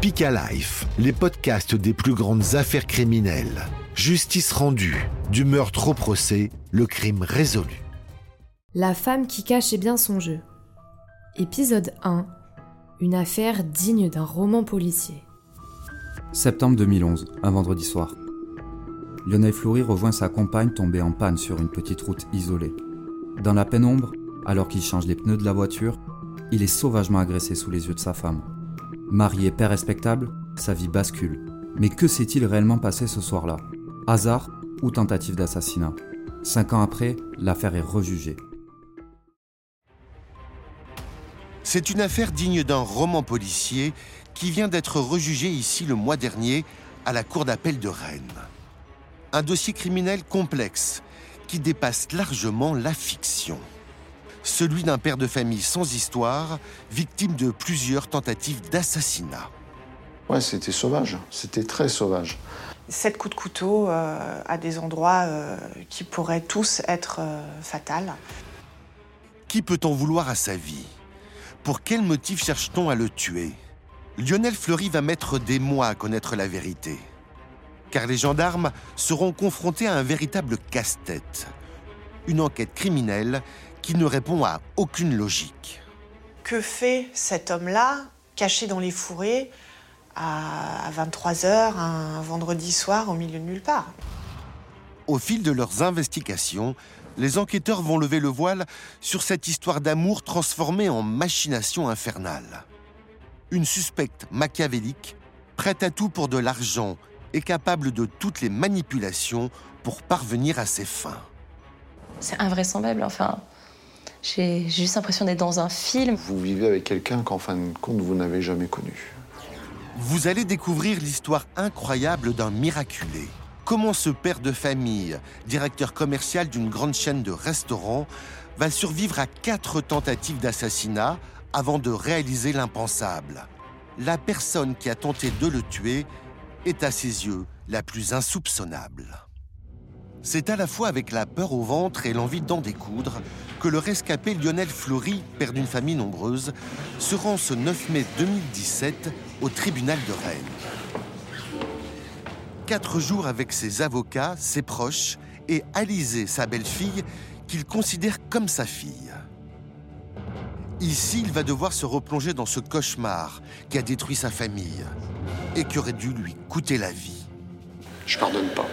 Speak Life, les podcasts des plus grandes affaires criminelles. Justice rendue, du meurtre au procès, le crime résolu. La femme qui cachait bien son jeu. Épisode 1. Une affaire digne d'un roman policier. Septembre 2011, un vendredi soir. Lionel Fleury rejoint sa compagne tombée en panne sur une petite route isolée. Dans la pénombre, alors qu'il change les pneus de la voiture, il est sauvagement agressé sous les yeux de sa femme. Marié, père respectable, sa vie bascule. Mais que s'est-il réellement passé ce soir-là? Hasard ou tentative d'assassinat? Cinq ans après, l'affaire est rejugée. C'est une affaire digne d'un roman policier qui vient d'être rejugée ici le mois dernier à la Cour d'appel de Rennes. Un dossier criminel complexe qui dépasse largement la fiction celui d'un père de famille sans histoire, victime de plusieurs tentatives d'assassinat. Ouais, c'était sauvage, c'était très sauvage. Sept coups de couteau euh, à des endroits euh, qui pourraient tous être euh, fatals. Qui peut-on vouloir à sa vie? Pour quel motif cherche-t-on à le tuer? Lionel Fleury va mettre des mois à connaître la vérité. Car les gendarmes seront confrontés à un véritable casse-tête. Une enquête criminelle qui ne répond à aucune logique. Que fait cet homme-là, caché dans les fourrés, à 23h, un vendredi soir, au milieu de nulle part? Au fil de leurs investigations, les enquêteurs vont lever le voile sur cette histoire d'amour transformée en machination infernale. Une suspecte machiavélique, prête à tout pour de l'argent et capable de toutes les manipulations pour parvenir à ses fins. C'est invraisemblable, enfin. J'ai juste l'impression d'être dans un film. Vous vivez avec quelqu'un qu'en fin de compte, vous n'avez jamais connu. Vous allez découvrir l'histoire incroyable d'un miraculé. Comment ce père de famille, directeur commercial d'une grande chaîne de restaurants, va survivre à quatre tentatives d'assassinat avant de réaliser l'impensable. La personne qui a tenté de le tuer est à ses yeux la plus insoupçonnable. C'est à la fois avec la peur au ventre et l'envie d'en découdre que le rescapé Lionel Fleury, père d'une famille nombreuse, se rend ce 9 mai 2017 au tribunal de Rennes. Quatre jours avec ses avocats, ses proches et Alizée, sa belle-fille, qu'il considère comme sa fille. Ici, il va devoir se replonger dans ce cauchemar qui a détruit sa famille et qui aurait dû lui coûter la vie. Je pardonne pas.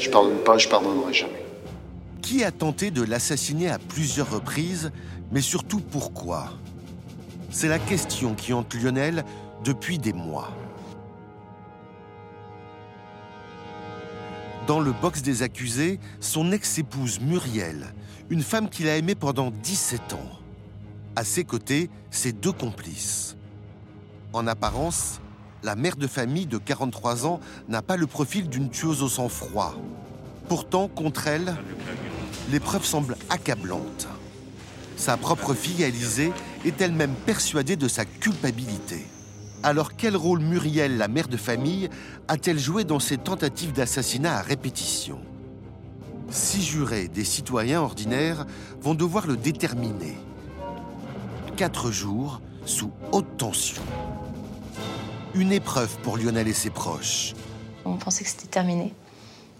Je pardonne pas, je pardonnerai jamais. Qui a tenté de l'assassiner à plusieurs reprises, mais surtout pourquoi? C'est la question qui hante Lionel depuis des mois. Dans le box des accusés, son ex-épouse Muriel, une femme qu'il a aimée pendant 17 ans. À ses côtés, ses deux complices. En apparence, la mère de famille de 43 ans n'a pas le profil d'une tueuse au sang-froid. Pourtant, contre elle, l'épreuve semble accablante. Sa propre fille, Alizée, est elle-même persuadée de sa culpabilité. Alors quel rôle Muriel, la mère de famille, a-t-elle joué dans ces tentatives d'assassinat à répétition? Six jurés, des citoyens ordinaires, vont devoir le déterminer. Quatre jours sous haute tension. Une épreuve pour Lionel et ses proches. On pensait que c'était terminé.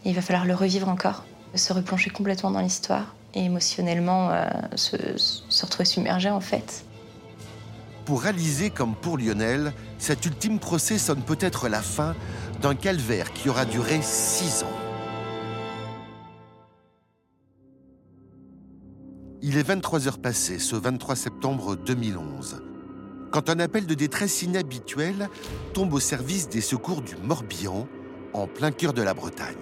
il va falloir le revivre encore, se replonger complètement dans l'histoire et émotionnellement euh, se, se retrouver submergé en fait. Pour réaliser comme pour Lionel, cet ultime procès sonne peut-être la fin d'un calvaire qui aura duré six ans. Il est 23 heures passées ce 23 septembre 2011 quand un appel de détresse inhabituel tombe au service des secours du Morbihan, en plein cœur de la Bretagne.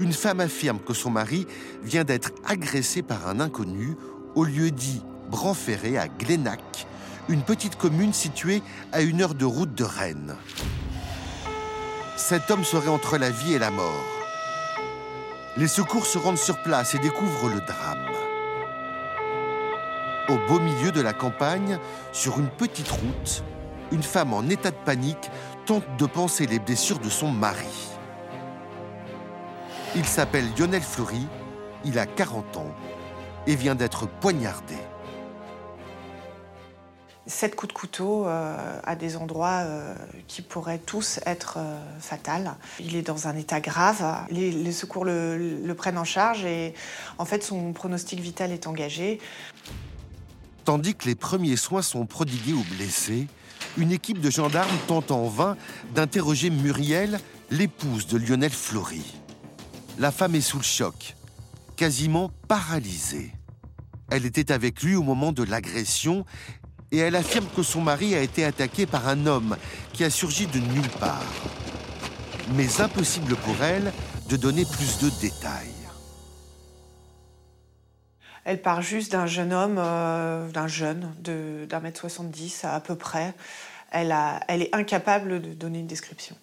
Une femme affirme que son mari vient d'être agressé par un inconnu au lieu dit Branferré à Glénac, une petite commune située à une heure de route de Rennes. Cet homme serait entre la vie et la mort. Les secours se rendent sur place et découvrent le drame. Au beau milieu de la campagne, sur une petite route, une femme en état de panique tente de penser les blessures de son mari. Il s'appelle Lionel Fleury, il a 40 ans et vient d'être poignardé. sept coups de couteau à des endroits qui pourraient tous être fatals. Il est dans un état grave. Les, secours le, prennent en charge et en fait son pronostic vital est engagé. Tandis que les premiers soins sont prodigués aux blessés, une équipe de gendarmes tente en vain d'interroger Muriel, l'épouse de Lionel Fleury. La femme est sous le choc, quasiment paralysée. Elle était avec lui au moment de l'agression et elle affirme que son mari a été attaqué par un homme qui a surgi de nulle part. Mais impossible pour elle de donner plus de détails. Elle part juste d'un jeune homme, euh, d'un jeune, d'un mètre 70 à, peu près. Elle, elle est incapable de donner une description.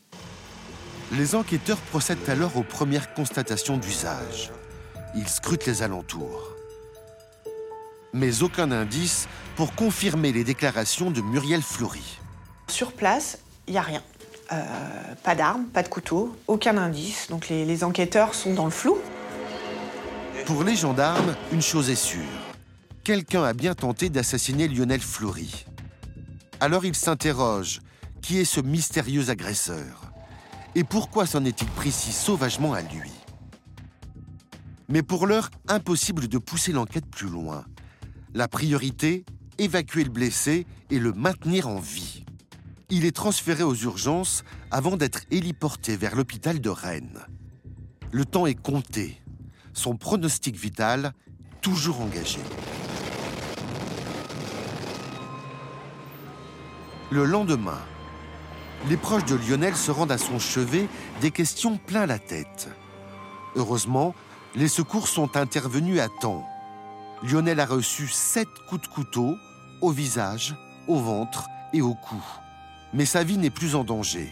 Les enquêteurs procèdent alors aux premières constatations d'usage. Ils scrutent les alentours. Mais aucun indice pour confirmer les déclarations de Muriel Fleury. Sur place, il n'y a rien. Euh, pas d'armes, pas de couteau, aucun indice. Donc les, les enquêteurs sont dans le flou. Pour les gendarmes, une chose est sûre. Quelqu'un a bien tenté d'assassiner Lionel Fleury. Alors ils s'interrogent. Qui est ce mystérieux agresseur? Et pourquoi s'en est-il pris si sauvagement à lui? Mais pour l'heure, impossible de pousser l'enquête plus loin. La priorité, évacuer le blessé et le maintenir en vie. Il est transféré aux urgences avant d'être héliporté vers l'hôpital de Rennes. Le temps est compté son pronostic vital toujours engagé. Le lendemain, les proches de Lionel se rendent à son chevet, des questions plein la tête. Heureusement, les secours sont intervenus à temps. Lionel a reçu sept coups de couteau au visage, au ventre et au cou. Mais sa vie n'est plus en danger.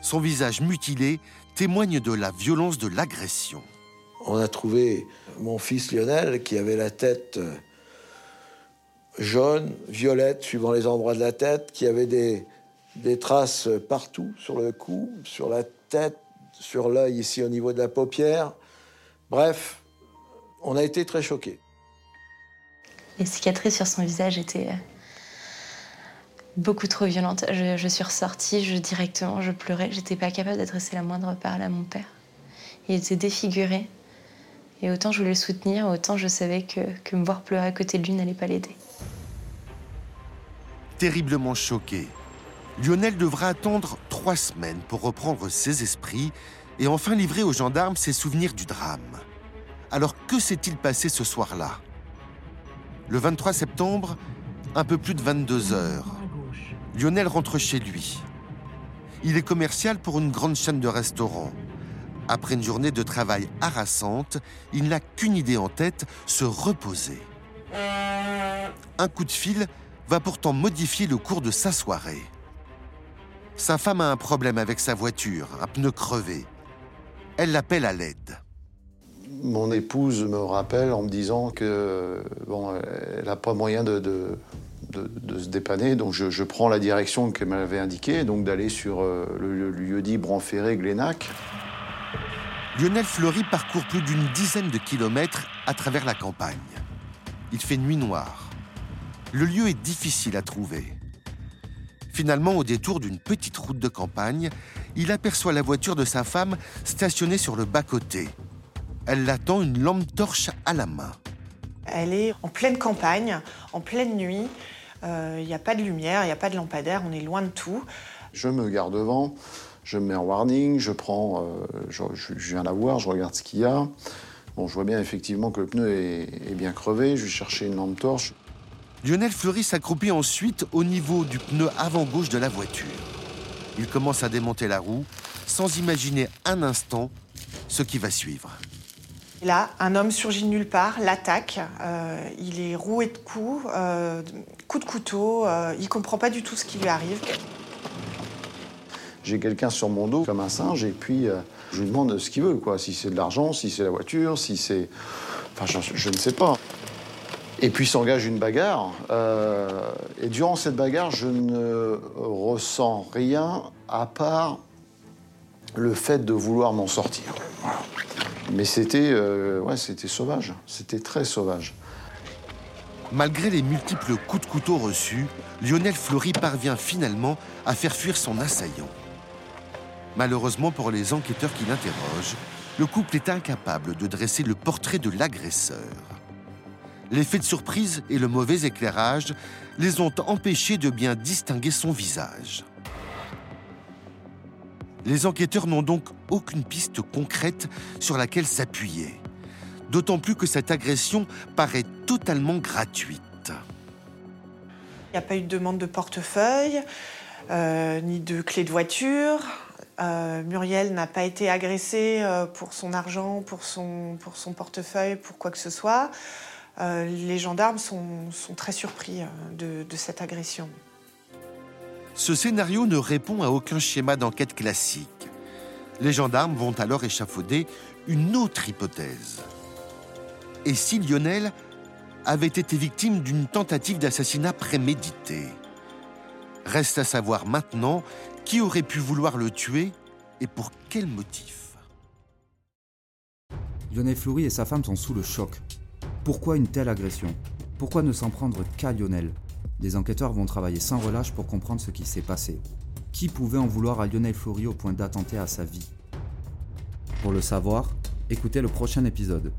Son visage mutilé témoigne de la violence de l'agression on a trouvé mon fils Lionel qui avait la tête euh, jaune, violette, suivant les endroits de la tête, qui avait des, des traces partout, sur le cou, sur la tête, sur l'œil ici au niveau de la paupière. Bref, on a été très choqués. Les cicatrices sur son visage étaient euh, beaucoup trop violentes. Je, suis ressortie, je, directement, je pleurais. J'étais pas capable d'adresser la moindre parole à mon père. Il était défiguré. Et autant je voulais le soutenir, autant je savais que, que me voir pleurer à côté de lui n'allait pas l'aider. Terriblement choqué, Lionel devra attendre trois semaines pour reprendre ses esprits et enfin livrer aux gendarmes ses souvenirs du drame. Alors que s'est-il passé ce soir-là? Le 23 septembre, un peu plus de 22 heures, Lionel rentre chez lui. Il est commercial pour une grande chaîne de restaurants. Après une journée de travail harassante, il n'a qu'une idée en tête, se reposer. Un coup de fil va pourtant modifier le cours de sa soirée. Sa femme a un problème avec sa voiture, un pneu crevé. Elle l'appelle à l'aide. Mon épouse me rappelle en me disant que bon, elle n'a pas moyen de, se dépanner, donc je, prends la direction qu'elle m'avait indiquée, donc d'aller sur euh, le, lieu dit Branferré-Glénac. Lionel Fleury parcourt plus d'une dizaine de kilomètres à travers la campagne. Il fait nuit noire. Le lieu est difficile à trouver. Finalement, au détour d'une petite route de campagne, il aperçoit la voiture de sa femme stationnée sur le bas-côté. Elle l'attend une lampe torche à la main. Elle est en pleine campagne, en pleine nuit. Euh, il n'y a pas de lumière, il n'y a pas de lampadaire, on est loin de tout. Je me garde devant je me mets en warning, je prends, euh, je, viens la voir, je regarde ce qu'il y a. Bon, je vois bien effectivement que le pneu est, bien crevé, je vais chercher une lampe torche. Lionel Fleury s'accroupit ensuite au niveau du pneu avant-gauche de la voiture. Il commence à démonter la roue, sans imaginer un instant ce qui va suivre. Là, un homme surgit de nulle part, l'attaque. Euh, il est roué de coups, euh, coups de couteau. il comprend pas du tout ce qui lui arrive. J'ai quelqu'un sur mon dos comme un singe et puis euh, je lui demande ce qu'il veut, quoi. Si c'est de l'argent, si c'est la voiture, si c'est. Enfin, je, ne sais pas. Et puis s'engage une bagarre. Euh, et durant cette bagarre, je ne ressens rien à part le fait de vouloir m'en sortir. Mais c'était euh, ouais, c'était sauvage. C'était très sauvage. Malgré les multiples coups de couteau reçus, Lionel Fleury parvient finalement à faire fuir son assaillant. Malheureusement pour les enquêteurs qui l'interrogent, le couple est incapable de dresser le portrait de l'agresseur. L'effet de surprise et le mauvais éclairage les ont empêchés de bien distinguer son visage. Les enquêteurs n'ont donc aucune piste concrète sur laquelle s'appuyer, d'autant plus que cette agression paraît totalement gratuite. Il n'y a pas eu de demande de portefeuille, euh, ni de clé de voiture. Euh, Muriel n'a pas été agressée euh, pour son argent, pour son, portefeuille, pour quoi que ce soit. Euh, les gendarmes sont, sont très surpris de, de cette agression. Ce scénario ne répond à aucun schéma d'enquête classique. Les gendarmes vont alors échafauder une autre hypothèse. Et si Lionel avait été victime d'une tentative d'assassinat prémédité? Reste à savoir maintenant qui aurait pu vouloir le tuer et pour quel motif? Lionel Fleury et sa femme sont sous le choc. Pourquoi une telle agression? Pourquoi ne s'en prendre qu'à Lionel? Les enquêteurs vont travailler sans relâche pour comprendre ce qui s'est passé. Qui pouvait en vouloir à Lionel Fleury au point d'attenter à sa vie? Pour le savoir, écoutez le prochain épisode.